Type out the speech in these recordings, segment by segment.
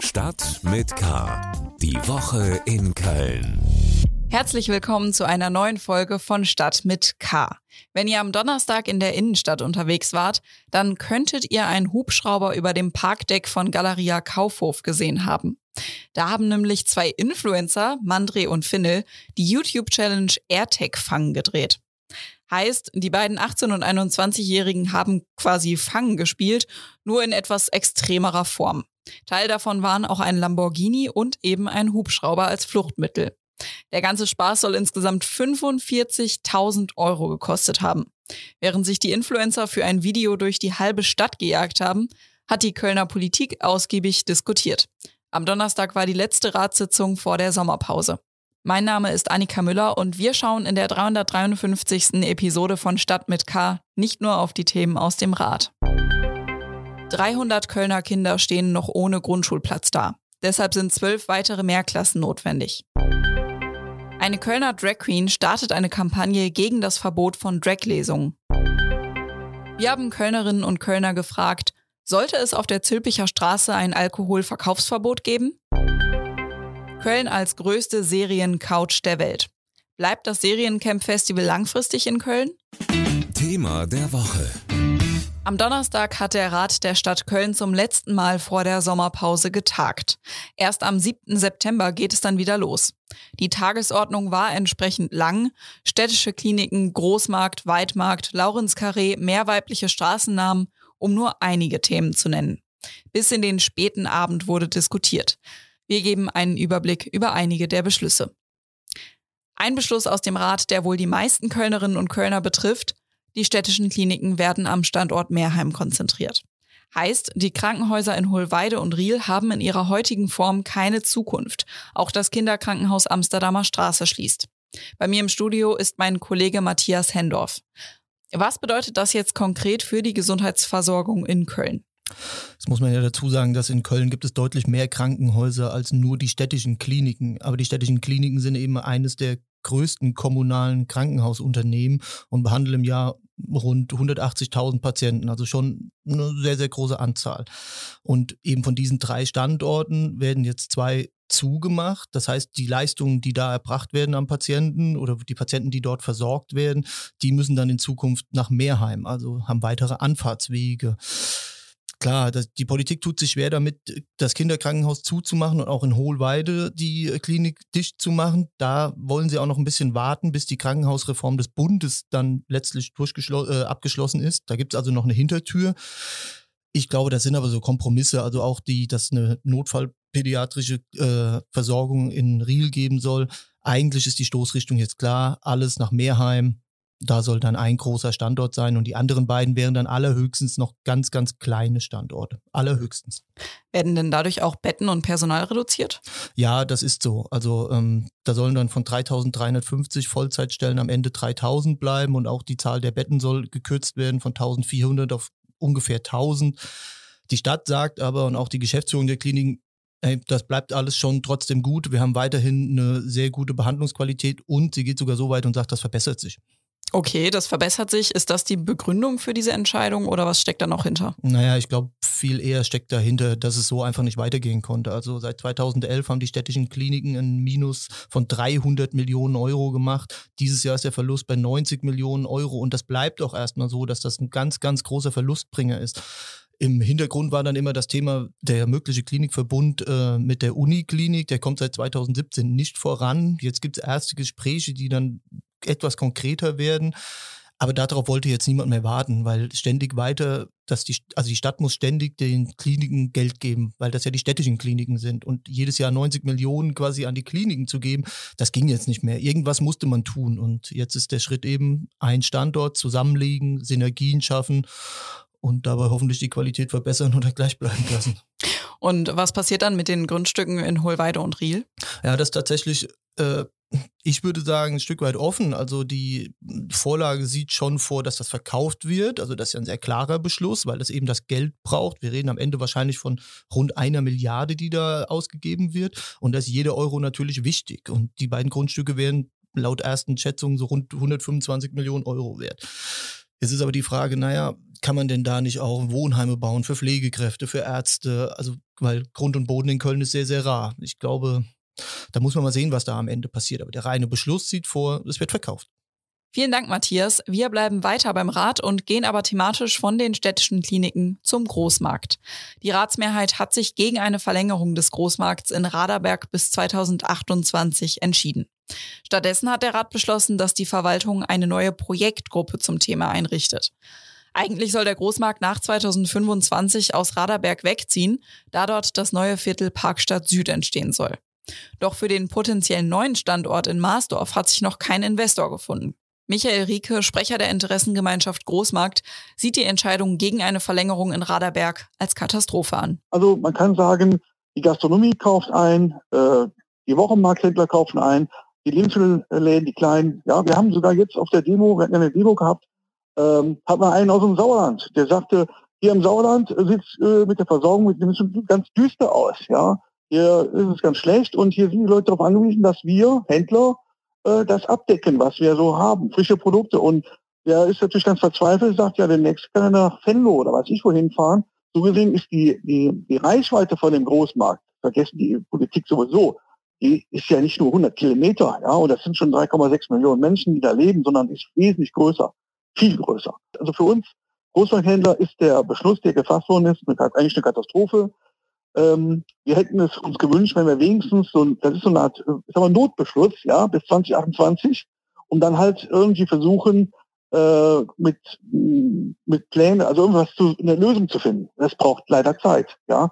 Stadt mit K. Die Woche in Köln. Herzlich willkommen zu einer neuen Folge von Stadt mit K. Wenn ihr am Donnerstag in der Innenstadt unterwegs wart, dann könntet ihr einen Hubschrauber über dem Parkdeck von Galeria Kaufhof gesehen haben. Da haben nämlich zwei Influencer, Mandre und Finnel, die YouTube-Challenge AirTag Fangen gedreht. Heißt, die beiden 18- und 21-Jährigen haben quasi Fangen gespielt, nur in etwas extremerer Form. Teil davon waren auch ein Lamborghini und eben ein Hubschrauber als Fluchtmittel. Der ganze Spaß soll insgesamt 45.000 Euro gekostet haben. Während sich die Influencer für ein Video durch die halbe Stadt gejagt haben, hat die Kölner Politik ausgiebig diskutiert. Am Donnerstag war die letzte Ratssitzung vor der Sommerpause. Mein Name ist Annika Müller und wir schauen in der 353. Episode von Stadt mit K nicht nur auf die Themen aus dem Rat. 300 Kölner Kinder stehen noch ohne Grundschulplatz da. Deshalb sind zwölf weitere Mehrklassen notwendig. Eine Kölner Drag Queen startet eine Kampagne gegen das Verbot von Draglesungen. Wir haben Kölnerinnen und Kölner gefragt, sollte es auf der Zülpicher Straße ein Alkoholverkaufsverbot geben? Köln als größte Seriencouch der Welt. Bleibt das Seriencamp Festival langfristig in Köln? Thema der Woche. Am Donnerstag hat der Rat der Stadt Köln zum letzten Mal vor der Sommerpause getagt. Erst am 7. September geht es dann wieder los. Die Tagesordnung war entsprechend lang. Städtische Kliniken, Großmarkt, Weidmarkt, Laurenskarree, mehr weibliche Straßennamen, um nur einige Themen zu nennen. Bis in den späten Abend wurde diskutiert. Wir geben einen Überblick über einige der Beschlüsse. Ein Beschluss aus dem Rat, der wohl die meisten Kölnerinnen und Kölner betrifft, die städtischen Kliniken werden am Standort Meerheim konzentriert. Heißt, die Krankenhäuser in Hohlweide und Riel haben in ihrer heutigen Form keine Zukunft. Auch das Kinderkrankenhaus Amsterdamer Straße schließt. Bei mir im Studio ist mein Kollege Matthias Hendorf. Was bedeutet das jetzt konkret für die Gesundheitsversorgung in Köln? Das muss man ja dazu sagen, dass in Köln gibt es deutlich mehr Krankenhäuser als nur die städtischen Kliniken. Aber die städtischen Kliniken sind eben eines der größten kommunalen Krankenhausunternehmen und behandeln im Jahr rund 180.000 Patienten, also schon eine sehr, sehr große Anzahl. Und eben von diesen drei Standorten werden jetzt zwei zugemacht. Das heißt, die Leistungen, die da erbracht werden am Patienten oder die Patienten, die dort versorgt werden, die müssen dann in Zukunft nach Mehrheim, also haben weitere Anfahrtswege klar, das, die Politik tut sich schwer damit, das Kinderkrankenhaus zuzumachen und auch in Hohlweide die äh, Klinik dicht zu machen. Da wollen sie auch noch ein bisschen warten, bis die Krankenhausreform des Bundes dann letztlich äh, abgeschlossen ist. Da gibt es also noch eine Hintertür. Ich glaube, das sind aber so Kompromisse, also auch die, dass eine notfallpädiatrische äh, Versorgung in Riel geben soll. Eigentlich ist die Stoßrichtung jetzt klar, alles nach Mehrheim, da soll dann ein großer Standort sein und die anderen beiden wären dann allerhöchstens noch ganz, ganz kleine Standorte. Allerhöchstens. Werden denn dadurch auch Betten und Personal reduziert? Ja, das ist so. Also ähm, da sollen dann von 3350 Vollzeitstellen am Ende 3000 bleiben und auch die Zahl der Betten soll gekürzt werden von 1400 auf ungefähr 1000. Die Stadt sagt aber und auch die Geschäftsführung der Kliniken, Hey, das bleibt alles schon trotzdem gut. Wir haben weiterhin eine sehr gute Behandlungsqualität und sie geht sogar so weit und sagt, das verbessert sich. Okay, das verbessert sich. Ist das die Begründung für diese Entscheidung oder was steckt da noch hinter? Naja, ich glaube, viel eher steckt dahinter, dass es so einfach nicht weitergehen konnte. Also seit 2011 haben die städtischen Kliniken ein Minus von 300 Millionen Euro gemacht. Dieses Jahr ist der Verlust bei 90 Millionen Euro und das bleibt auch erstmal so, dass das ein ganz, ganz großer Verlustbringer ist. Im Hintergrund war dann immer das Thema der mögliche Klinikverbund äh, mit der Uniklinik. Der kommt seit 2017 nicht voran. Jetzt gibt es erste Gespräche, die dann etwas konkreter werden. Aber darauf wollte jetzt niemand mehr warten, weil ständig weiter, dass die, also die Stadt muss ständig den Kliniken Geld geben, weil das ja die städtischen Kliniken sind. Und jedes Jahr 90 Millionen quasi an die Kliniken zu geben, das ging jetzt nicht mehr. Irgendwas musste man tun. Und jetzt ist der Schritt eben ein Standort zusammenlegen, Synergien schaffen und dabei hoffentlich die Qualität verbessern oder gleich bleiben lassen. Und was passiert dann mit den Grundstücken in Hohlweide und Riel? Ja, das tatsächlich äh, ich würde sagen, ein Stück weit offen. Also die Vorlage sieht schon vor, dass das verkauft wird. Also das ist ja ein sehr klarer Beschluss, weil es eben das Geld braucht. Wir reden am Ende wahrscheinlich von rund einer Milliarde, die da ausgegeben wird. Und da ist jeder Euro natürlich wichtig. Und die beiden Grundstücke wären laut ersten Schätzungen so rund 125 Millionen Euro wert. Jetzt ist aber die Frage, naja, kann man denn da nicht auch Wohnheime bauen für Pflegekräfte, für Ärzte? Also, weil Grund und Boden in Köln ist sehr, sehr rar. Ich glaube, da muss man mal sehen, was da am Ende passiert. Aber der reine Beschluss sieht vor, es wird verkauft. Vielen Dank, Matthias. Wir bleiben weiter beim Rat und gehen aber thematisch von den städtischen Kliniken zum Großmarkt. Die Ratsmehrheit hat sich gegen eine Verlängerung des Großmarkts in Raderberg bis 2028 entschieden. Stattdessen hat der Rat beschlossen, dass die Verwaltung eine neue Projektgruppe zum Thema einrichtet. Eigentlich soll der Großmarkt nach 2025 aus Raderberg wegziehen, da dort das neue Viertel Parkstadt Süd entstehen soll. Doch für den potenziellen neuen Standort in Marsdorf hat sich noch kein Investor gefunden. Michael Rieke, Sprecher der Interessengemeinschaft Großmarkt, sieht die Entscheidung gegen eine Verlängerung in Raderberg als Katastrophe an. Also man kann sagen, die Gastronomie kauft ein, äh, die Wochenmarkthändler kaufen ein, die Lebensmittelläden, die kleinen. Ja, wir haben sogar jetzt auf der Demo, wir hatten eine Demo gehabt, ähm, hat man einen aus dem Sauerland, der sagte, hier im Sauerland sieht äh, mit der Versorgung mit Lebensmitteln ganz düster aus. Ja, hier ist es ganz schlecht und hier sind die Leute darauf angewiesen, dass wir Händler äh, das abdecken, was wir so haben, frische Produkte. Und der ist natürlich ganz verzweifelt, sagt ja, der nächste kann er nach Venlo oder was ich wohin fahren. So gesehen ist die, die, die Reichweite von dem Großmarkt, vergessen die Politik sowieso, die ist ja nicht nur 100 Kilometer, ja, und das sind schon 3,6 Millionen Menschen, die da leben, sondern ist wesentlich größer, viel größer. Also für uns Großmarkthändler ist der Beschluss, der gefasst worden ist, eigentlich eine Katastrophe. Ähm, wir hätten es uns gewünscht, wenn wir wenigstens so ein, das ist so eine Art, äh, ist aber ein Notbeschluss, ja, bis 2028, um dann halt irgendwie versuchen, äh, mit, mit Plänen, also irgendwas zu, eine Lösung zu finden. Das braucht leider Zeit, ja.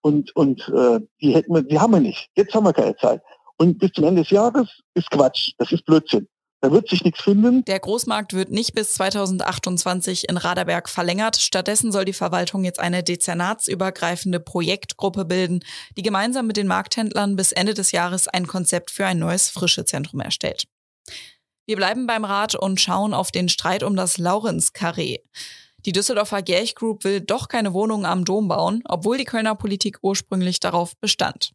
Und, und äh, die hätten wir, die haben wir nicht. Jetzt haben wir keine Zeit. Und bis zum Ende des Jahres ist Quatsch. Das ist Blödsinn. Da wird sich nichts finden. Der Großmarkt wird nicht bis 2028 in Raderberg verlängert. Stattdessen soll die Verwaltung jetzt eine dezernatsübergreifende Projektgruppe bilden, die gemeinsam mit den Markthändlern bis Ende des Jahres ein Konzept für ein neues Frischezentrum erstellt. Wir bleiben beim Rat und schauen auf den Streit um das Laurenz-Karree. Die Düsseldorfer Gerch Group will doch keine Wohnungen am Dom bauen, obwohl die Kölner Politik ursprünglich darauf bestand.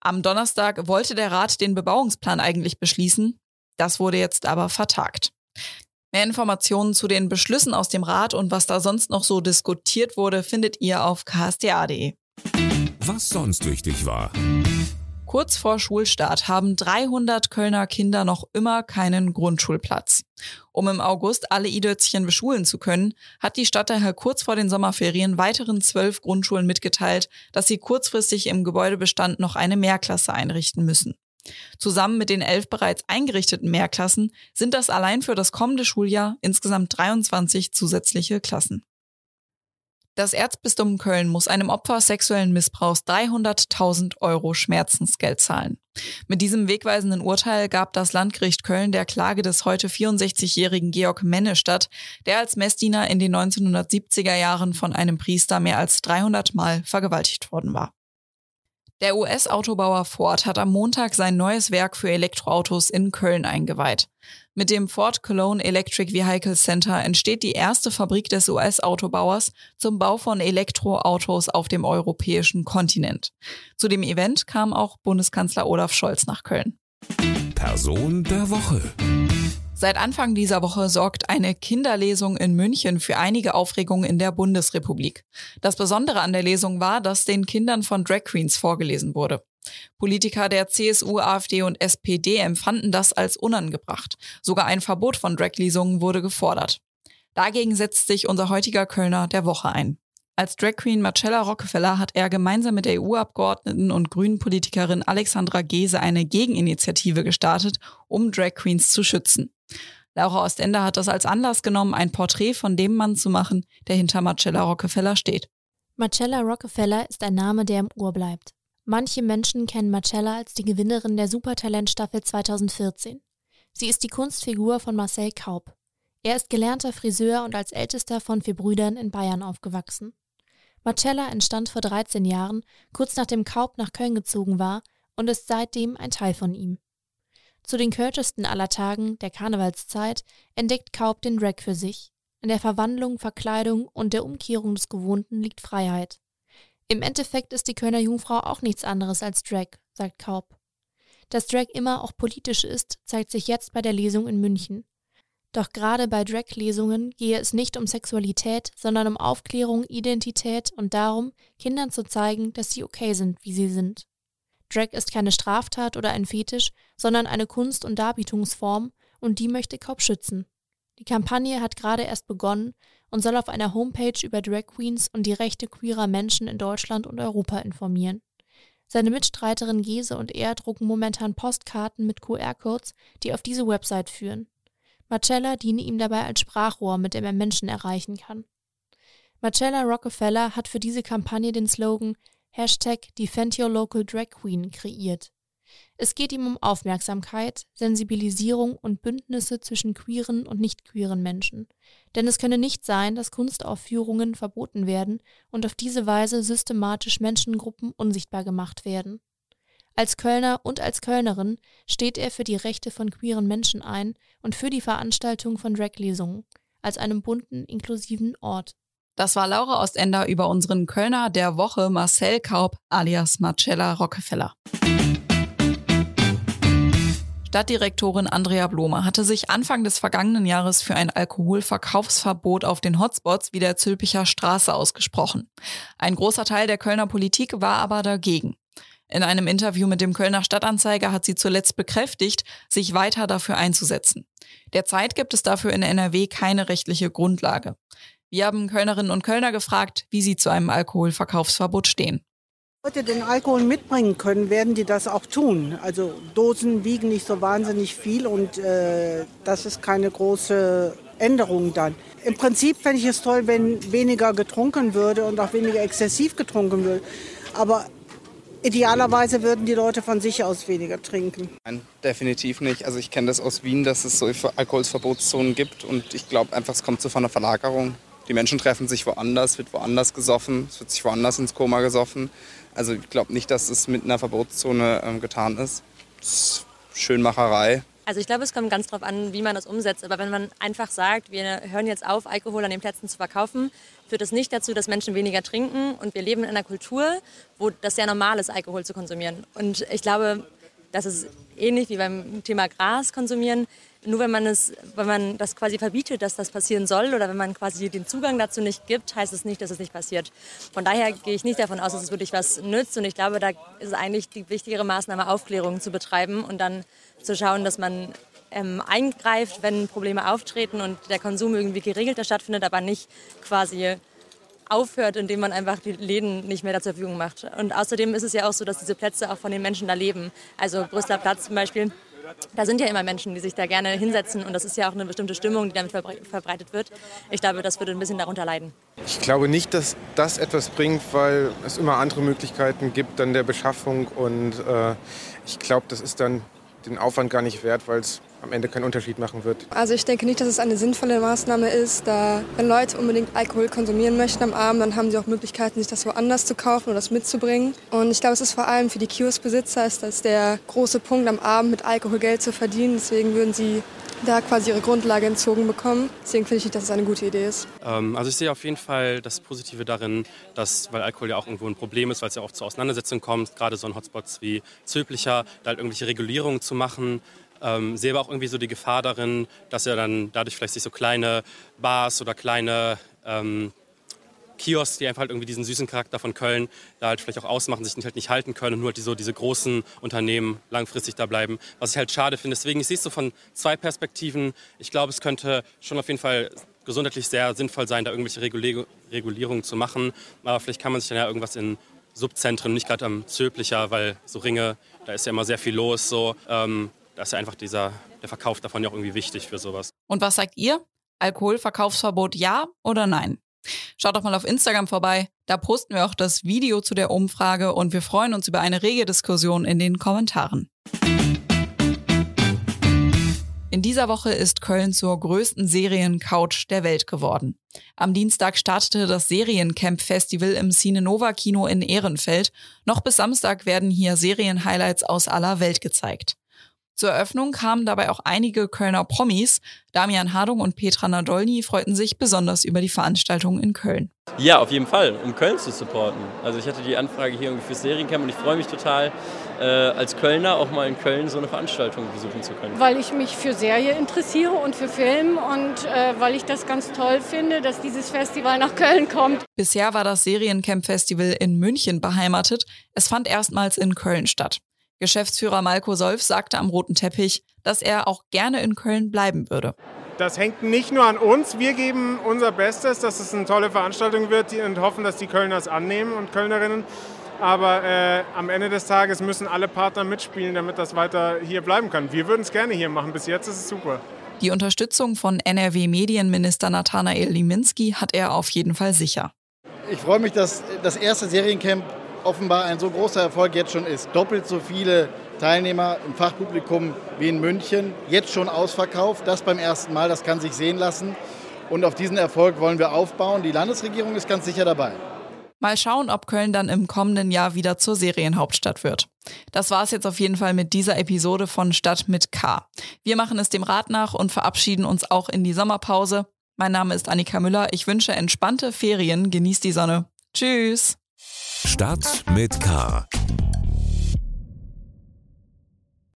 Am Donnerstag wollte der Rat den Bebauungsplan eigentlich beschließen, das wurde jetzt aber vertagt. Mehr Informationen zu den Beschlüssen aus dem Rat und was da sonst noch so diskutiert wurde, findet ihr auf ksta.de. Was sonst wichtig war. Kurz vor Schulstart haben 300 Kölner Kinder noch immer keinen Grundschulplatz. Um im August alle Idötzchen beschulen zu können, hat die Stadt daher kurz vor den Sommerferien weiteren zwölf Grundschulen mitgeteilt, dass sie kurzfristig im Gebäudebestand noch eine Mehrklasse einrichten müssen. Zusammen mit den elf bereits eingerichteten Mehrklassen sind das allein für das kommende Schuljahr insgesamt 23 zusätzliche Klassen. Das Erzbistum Köln muss einem Opfer sexuellen Missbrauchs 300.000 Euro Schmerzensgeld zahlen. Mit diesem wegweisenden Urteil gab das Landgericht Köln der Klage des heute 64-jährigen Georg Menne statt, der als Messdiener in den 1970er Jahren von einem Priester mehr als 300 Mal vergewaltigt worden war. Der US-Autobauer Ford hat am Montag sein neues Werk für Elektroautos in Köln eingeweiht. Mit dem Ford Cologne Electric Vehicle Center entsteht die erste Fabrik des US-Autobauers zum Bau von Elektroautos auf dem europäischen Kontinent. Zu dem Event kam auch Bundeskanzler Olaf Scholz nach Köln. Person der Woche. Seit Anfang dieser Woche sorgt eine Kinderlesung in München für einige Aufregungen in der Bundesrepublik. Das Besondere an der Lesung war, dass den Kindern von Drag Queens vorgelesen wurde. Politiker der CSU, AfD und SPD empfanden das als unangebracht. Sogar ein Verbot von Drag-Lesungen wurde gefordert. Dagegen setzt sich unser heutiger Kölner der Woche ein. Als Drag Queen Marcella Rockefeller hat er gemeinsam mit der EU-Abgeordneten und Grünen-Politikerin Alexandra Gese eine Gegeninitiative gestartet, um Drag Queens zu schützen. Laura Ostender hat das als Anlass genommen, ein Porträt von dem Mann zu machen, der hinter Marcella Rockefeller steht. Marcella Rockefeller ist ein Name, der im Ohr bleibt. Manche Menschen kennen Marcella als die Gewinnerin der Supertalentstaffel 2014. Sie ist die Kunstfigur von Marcel Kaub. Er ist gelernter Friseur und als ältester von vier Brüdern in Bayern aufgewachsen. Marcella entstand vor 13 Jahren, kurz nachdem Kaup nach Köln gezogen war, und ist seitdem ein Teil von ihm. Zu den kürzesten aller Tagen, der Karnevalszeit, entdeckt Kaup den Drag für sich. In der Verwandlung, Verkleidung und der Umkehrung des Gewohnten liegt Freiheit. Im Endeffekt ist die Kölner Jungfrau auch nichts anderes als Drag, sagt Kaup. Dass Drag immer auch politisch ist, zeigt sich jetzt bei der Lesung in München. Doch gerade bei Drag-Lesungen gehe es nicht um Sexualität, sondern um Aufklärung, Identität und darum, Kindern zu zeigen, dass sie okay sind, wie sie sind. Drag ist keine Straftat oder ein Fetisch, sondern eine Kunst- und Darbietungsform und die möchte Kaub schützen. Die Kampagne hat gerade erst begonnen und soll auf einer Homepage über Drag Queens und die Rechte queerer Menschen in Deutschland und Europa informieren. Seine Mitstreiterin Gese und er drucken momentan Postkarten mit QR-Codes, die auf diese Website führen. Marcella diene ihm dabei als Sprachrohr, mit dem er Menschen erreichen kann. Marcella Rockefeller hat für diese Kampagne den Slogan Hashtag Defend Your Local Drag Queen kreiert. Es geht ihm um Aufmerksamkeit, Sensibilisierung und Bündnisse zwischen queeren und nicht queeren Menschen. Denn es könne nicht sein, dass Kunstaufführungen verboten werden und auf diese Weise systematisch Menschengruppen unsichtbar gemacht werden. Als Kölner und als Kölnerin steht er für die Rechte von queeren Menschen ein und für die Veranstaltung von Drag-Lesungen als einem bunten, inklusiven Ort. Das war Laura Ostender über unseren Kölner der Woche Marcel Kaub alias Marcella Rockefeller. Stadtdirektorin Andrea Blome hatte sich Anfang des vergangenen Jahres für ein Alkoholverkaufsverbot auf den Hotspots wie der Zülpicher Straße ausgesprochen. Ein großer Teil der Kölner Politik war aber dagegen. In einem Interview mit dem Kölner Stadtanzeiger hat sie zuletzt bekräftigt, sich weiter dafür einzusetzen. Derzeit gibt es dafür in NRW keine rechtliche Grundlage. Wir haben Kölnerinnen und Kölner gefragt, wie sie zu einem Alkoholverkaufsverbot stehen. Leute den Alkohol mitbringen können, werden die das auch tun. Also Dosen wiegen nicht so wahnsinnig viel und äh, das ist keine große Änderung dann. Im Prinzip fände ich es toll, wenn weniger getrunken würde und auch weniger exzessiv getrunken würde. Aber Idealerweise würden die Leute von sich aus weniger trinken. Nein, definitiv nicht. Also ich kenne das aus Wien, dass es solche Alkoholverbotszonen gibt und ich glaube einfach, es kommt zu einer Verlagerung. Die Menschen treffen sich woanders, wird woanders gesoffen, es wird sich woanders ins Koma gesoffen. Also ich glaube nicht, dass es mit einer Verbotszone ähm, getan ist. Das ist Schönmacherei. Also ich glaube, es kommt ganz darauf an, wie man das umsetzt. Aber wenn man einfach sagt, wir hören jetzt auf, Alkohol an den Plätzen zu verkaufen, führt das nicht dazu, dass Menschen weniger trinken. Und wir leben in einer Kultur, wo das sehr normal ist, Alkohol zu konsumieren. Und ich glaube, das ist ähnlich wie beim Thema Gras konsumieren. Nur wenn man, es, wenn man das quasi verbietet, dass das passieren soll oder wenn man quasi den Zugang dazu nicht gibt, heißt es nicht, dass es nicht passiert. Von daher gehe ich nicht davon aus, dass es wirklich was nützt. Und ich glaube, da ist eigentlich die wichtigere Maßnahme, Aufklärung zu betreiben und dann zu schauen, dass man ähm, eingreift, wenn Probleme auftreten und der Konsum irgendwie geregelter stattfindet, aber nicht quasi aufhört, indem man einfach die Läden nicht mehr zur Verfügung macht. Und außerdem ist es ja auch so, dass diese Plätze auch von den Menschen da leben. Also Brüsseler Platz zum Beispiel da sind ja immer Menschen, die sich da gerne hinsetzen und das ist ja auch eine bestimmte Stimmung, die damit verbreitet wird. Ich glaube, das würde ein bisschen darunter leiden. Ich glaube nicht, dass das etwas bringt, weil es immer andere Möglichkeiten gibt dann der Beschaffung und äh, ich glaube, das ist dann den Aufwand gar nicht wert, weil es am Ende keinen Unterschied machen wird. Also ich denke nicht, dass es eine sinnvolle Maßnahme ist, da wenn Leute unbedingt Alkohol konsumieren möchten am Abend, dann haben sie auch Möglichkeiten, sich das woanders zu kaufen oder das mitzubringen. Und ich glaube, es ist vor allem für die Kioskbesitzer ist das der große Punkt, am Abend mit Alkohol Geld zu verdienen. Deswegen würden sie da quasi ihre Grundlage entzogen bekommen. Deswegen finde ich nicht, dass es eine gute Idee ist. Ähm, also ich sehe auf jeden Fall das Positive darin, dass, weil Alkohol ja auch irgendwo ein Problem ist, weil es ja auch zu Auseinandersetzungen kommt, gerade so in Hotspots wie Zöblicher, da halt irgendwelche Regulierungen zu machen, ähm, sehe aber auch irgendwie so die Gefahr darin, dass ja dann dadurch vielleicht sich so kleine Bars oder kleine ähm, Kiosks, die einfach halt irgendwie diesen süßen Charakter von Köln da halt vielleicht auch ausmachen, sich halt nicht halten können und nur halt so diese großen Unternehmen langfristig da bleiben. Was ich halt schade finde. Deswegen, ich sehe es so von zwei Perspektiven. Ich glaube, es könnte schon auf jeden Fall gesundheitlich sehr sinnvoll sein, da irgendwelche Regulierungen zu machen. Aber vielleicht kann man sich dann ja irgendwas in Subzentren, nicht gerade am Zöblicher, weil so Ringe, da ist ja immer sehr viel los. So, ähm, da ist ja einfach dieser, der Verkauf davon ja auch irgendwie wichtig für sowas. Und was sagt ihr? Alkoholverkaufsverbot ja oder nein? Schaut doch mal auf Instagram vorbei. Da posten wir auch das Video zu der Umfrage und wir freuen uns über eine rege Diskussion in den Kommentaren. In dieser Woche ist Köln zur größten Seriencouch der Welt geworden. Am Dienstag startete das Seriencamp Festival im Cinenova Kino in Ehrenfeld. Noch bis Samstag werden hier Serienhighlights aus aller Welt gezeigt. Zur Eröffnung kamen dabei auch einige Kölner Promis. Damian Hardung und Petra Nadolny freuten sich besonders über die Veranstaltung in Köln. Ja, auf jeden Fall, um Köln zu supporten. Also ich hatte die Anfrage hier irgendwie fürs Seriencamp und ich freue mich total, äh, als Kölner auch mal in Köln so eine Veranstaltung besuchen zu können. Weil ich mich für Serie interessiere und für Film und äh, weil ich das ganz toll finde, dass dieses Festival nach Köln kommt. Bisher war das Seriencamp Festival in München beheimatet. Es fand erstmals in Köln statt. Geschäftsführer Malko Solf sagte am roten Teppich, dass er auch gerne in Köln bleiben würde. Das hängt nicht nur an uns. Wir geben unser Bestes, dass es eine tolle Veranstaltung wird und hoffen, dass die Kölner es annehmen und Kölnerinnen. Aber äh, am Ende des Tages müssen alle Partner mitspielen, damit das weiter hier bleiben kann. Wir würden es gerne hier machen. Bis jetzt ist es super. Die Unterstützung von NRW-Medienminister Nathanael Liminski hat er auf jeden Fall sicher. Ich freue mich, dass das erste Seriencamp offenbar ein so großer Erfolg jetzt schon ist. Doppelt so viele Teilnehmer im Fachpublikum wie in München. Jetzt schon ausverkauft. Das beim ersten Mal, das kann sich sehen lassen. Und auf diesen Erfolg wollen wir aufbauen. Die Landesregierung ist ganz sicher dabei. Mal schauen, ob Köln dann im kommenden Jahr wieder zur Serienhauptstadt wird. Das war es jetzt auf jeden Fall mit dieser Episode von Stadt mit K. Wir machen es dem Rat nach und verabschieden uns auch in die Sommerpause. Mein Name ist Annika Müller. Ich wünsche entspannte Ferien. Genießt die Sonne. Tschüss. Stadt mit K.